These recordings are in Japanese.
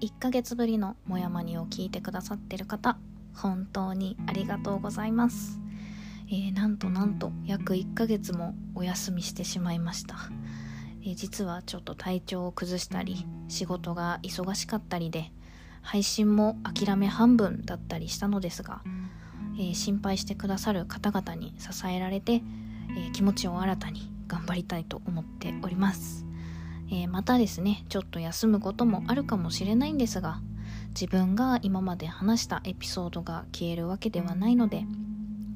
1ヶ月ぶりのもやまにを聞いてくださってる方本当にありがとうございます。えー、なんとなんと約1ヶ月もお休みしてしまいました、えー、実はちょっと体調を崩したり仕事が忙しかったりで配信も諦め半分だったりしたのですが、えー、心配してくださる方々に支えられて、え気持ちを新たに頑張りたいと思っております、えまたですねちょっと休むこともあるかもしれないんですが自分が今まで話したエピソードが消えるわけではないので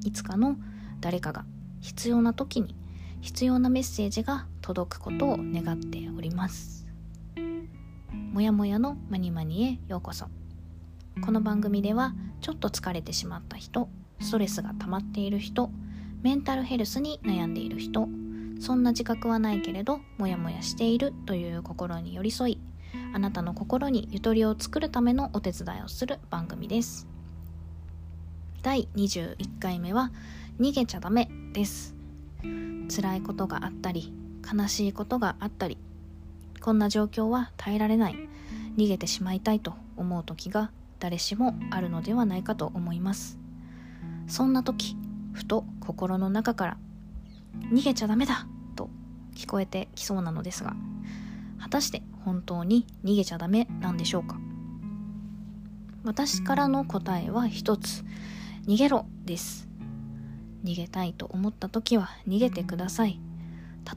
いつかの誰かが必要な時に必要なメッセージが届くことを願っております。もやもやのまにまにへようこそ。この番組ではちょっと疲れてしまった人ストレスが溜まっている人メンタルヘルスに悩んでいる人そんな自覚はないけれどモヤモヤしているという心に寄り添いあなたの心にゆとりを作るためのお手伝いをする番組です。第21回目は逃げちゃダメです。辛いことがあったり悲しいことがあったりこんな状況は耐えられない。逃げてしまいたいと思う時が誰しもあるのではないかと思います。そんな時ふと心の中から逃げちゃダメだと聞こえてきそうなのですが果たして本当に逃げちゃダメなんでしょうか？私からの答えは一つ。逃げろです。逃げたいと思った時は逃げてください。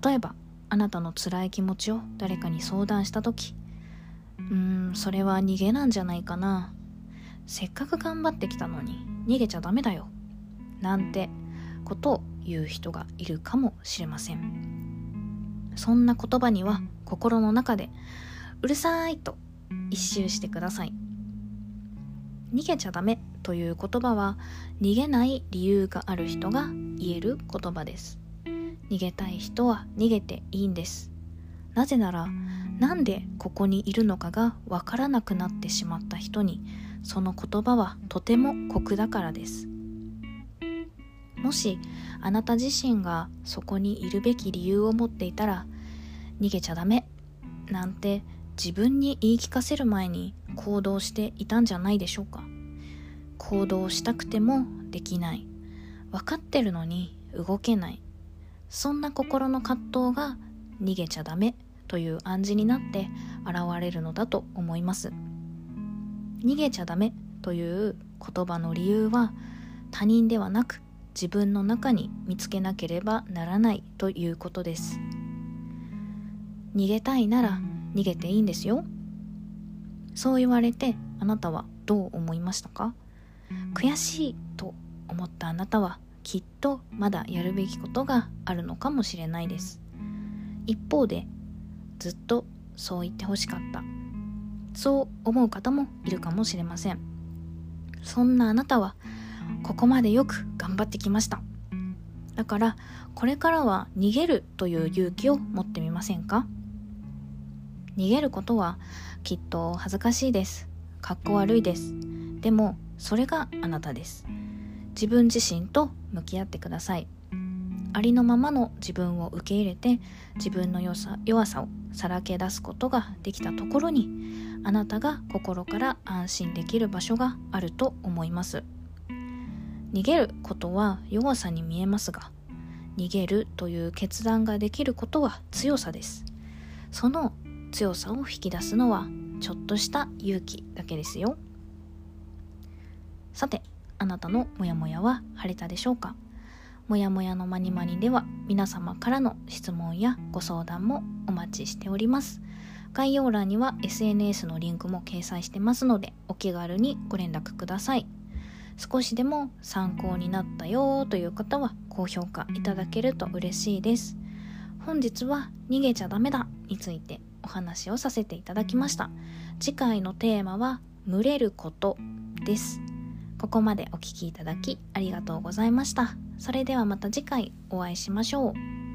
例えばあなたの辛い気持ちを誰かに相談した時うーんそれは逃げなんじゃないかな。せっかく頑張ってきたのに逃げちゃダメだよ。なんてことを言う人がいるかもしれません。そんな言葉には心の中でうるさいと一周してください。逃げちゃダメという言葉は逃げない理由がある人が言える言葉です。逃げたい人は逃げていいんです。なぜならなんでここにいるのかがわからなくなってしまった人にその言葉はとても酷だからです。もしあなた自身がそこにいるべき理由を持っていたら逃げちゃダメなんて自分に言い聞かせる前に行動していたんじゃないでしょうか。行動したくてもできない。分かってるのに動けない。そんな心の葛藤が逃げちゃダメという暗示になって現れるのだと思います。逃げちゃダメという言葉の理由は他人ではなく自分の中に見つけなければならないということです。逃げたいなら逃げていいんですよ。そう言われてあなたはどう思いましたか？悔しいと思ったあなたはきっとまだやるべきことがあるのかもしれないです。一方でずっとそう言ってほしかった。そう思う方もいるかもしれません。そんなあなたはここまでよく頑張ってきました。だからこれからは逃げるという勇気を持ってみませんか？逃げることはきっと恥ずかしいです。かっこ悪いです。でもそれがあなたです。自分自身と向き合ってください。ありのままの自分を受け入れて自分の良さ弱さをさらけ出すことができたところにあなたが心から安心できる場所があると思います。逃げることは弱さに見えますが逃げるという決断ができることは強さです。その強さを引き出すのはちょっとした勇気だけですよ。さてあなたのモヤモヤは晴れたでしょうか？もやもやのまにまにでは皆様からの質問やご相談もお待ちしております。概要欄には SNS のリンクも掲載してますのでお気軽にご連絡ください。少しでも参考になったよという方は高評価いただけると嬉しいです。本日は逃げちゃダメだについてお話をさせていただきました。次回のテーマは群れることです。ここまでお聴きいただきありがとうございました。それではまた次回お会いしましょう。